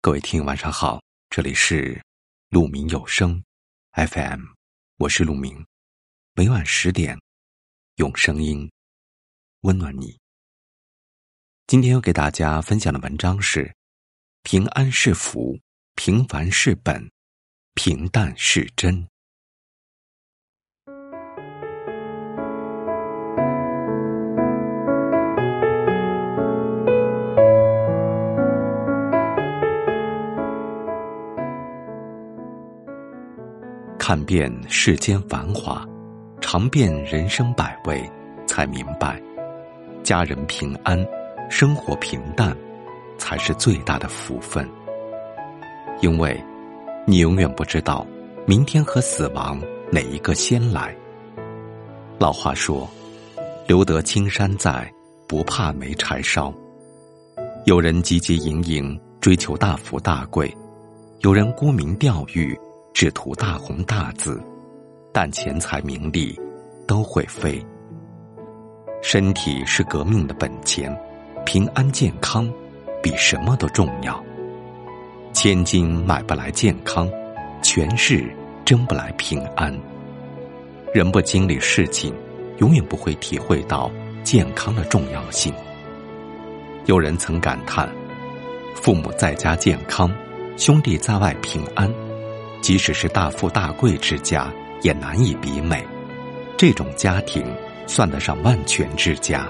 各位听友，晚上好，这里是鹿鸣有声 FM，我是鹿鸣，每晚十点用声音温暖你。今天要给大家分享的文章是：平安是福，平凡是本，平淡是真。看遍世间繁华，尝遍人生百味，才明白，家人平安，生活平淡，才是最大的福分。因为，你永远不知道，明天和死亡哪一个先来。老话说：“留得青山在，不怕没柴烧。”有人汲汲营营追求大富大贵，有人沽名钓誉。只图大红大紫，但钱财名利都会飞。身体是革命的本钱，平安健康比什么都重要。千金买不来健康，权势争不来平安。人不经历事情，永远不会体会到健康的重要性。有人曾感叹：父母在家健康，兄弟在外平安。即使是大富大贵之家，也难以比美。这种家庭算得上万全之家。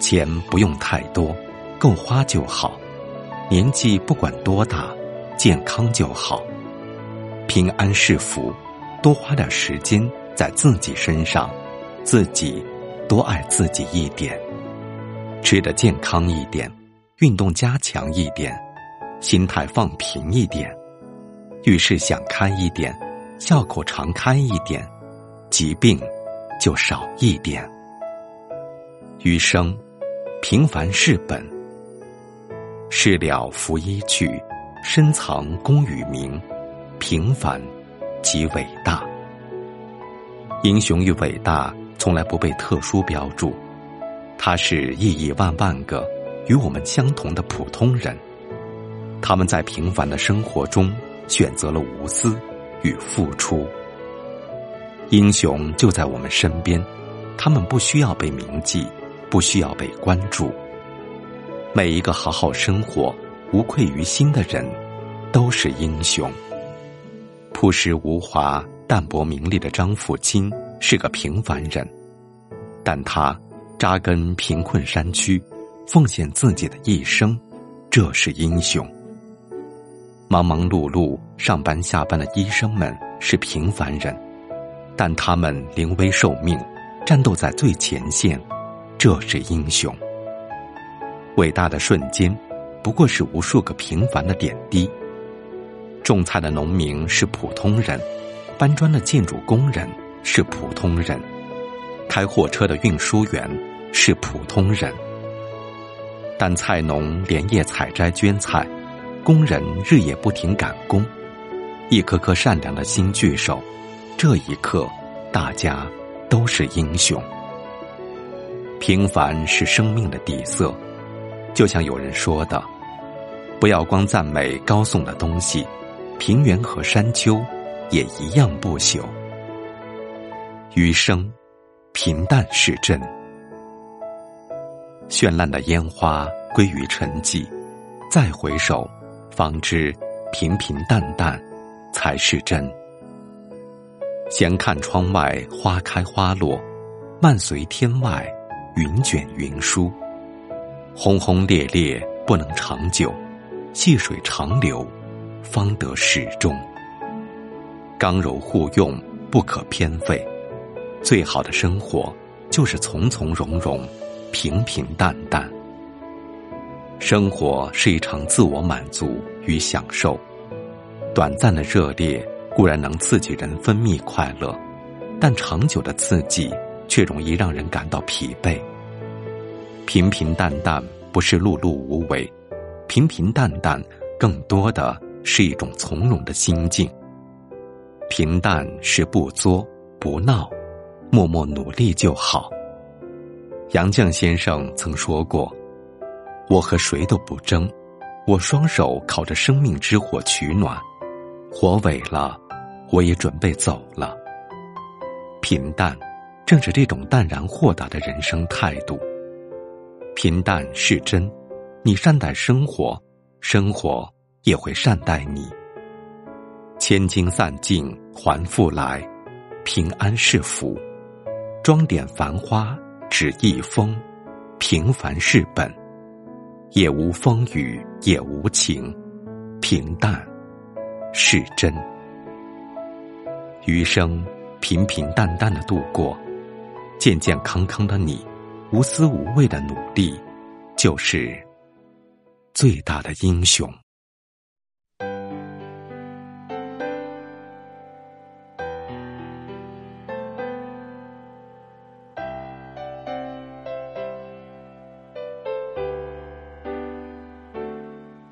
钱不用太多，够花就好。年纪不管多大，健康就好。平安是福，多花点时间在自己身上，自己多爱自己一点。吃的健康一点，运动加强一点，心态放平一点。遇事想开一点，笑口常开一点，疾病就少一点。余生，平凡是本。事了拂衣去，深藏功与名。平凡即伟大。英雄与伟大从来不被特殊标注，他是亿亿万万个与我们相同的普通人。他们在平凡的生活中。选择了无私与付出，英雄就在我们身边，他们不需要被铭记，不需要被关注。每一个好好生活、无愧于心的人，都是英雄。朴实无华、淡泊名利的张富清是个平凡人，但他扎根贫困山区，奉献自己的一生，这是英雄。忙忙碌碌上班下班的医生们是平凡人，但他们临危受命，战斗在最前线，这是英雄。伟大的瞬间，不过是无数个平凡的点滴。种菜的农民是普通人，搬砖的建筑工人是普通人，开货车的运输员是普通人，但菜农连夜采摘捐菜。工人日夜不停赶工，一颗颗善良的心聚首，这一刻，大家都是英雄。平凡是生命的底色，就像有人说的：“不要光赞美高耸的东西，平原和山丘也一样不朽。”余生，平淡是真。绚烂的烟花归于沉寂，再回首。方知平平淡淡才是真。闲看窗外花开花落，漫随天外云卷云舒。轰轰烈烈不能长久，细水长流方得始终。刚柔互用不可偏废，最好的生活就是从从容容，平平淡淡。生活是一场自我满足与享受，短暂的热烈固然能刺激人分泌快乐，但长久的刺激却容易让人感到疲惫。平平淡淡不是碌碌无为，平平淡淡更多的是一种从容的心境。平淡是不作不闹，默默努力就好。杨绛先生曾说过。我和谁都不争，我双手烤着生命之火取暖，火萎了，我也准备走了。平淡，正是这种淡然豁达的人生态度。平淡是真，你善待生活，生活也会善待你。千金散尽还复来，平安是福。装点繁花只一封，平凡是本。也无风雨也无晴，平淡是真。余生平平淡淡的度过，健健康康的你，无私无畏的努力，就是最大的英雄。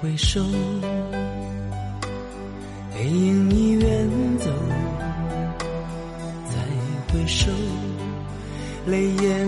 回首，背影已远走；再回首，泪眼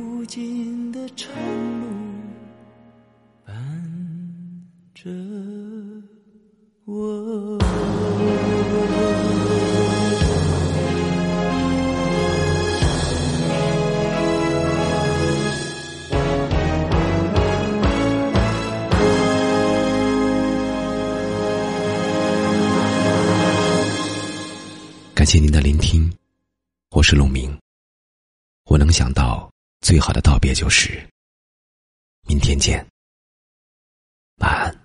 无尽的长路伴着我。感谢您的聆听，我是陆明。我能想到最好的道别就是明天见。晚安。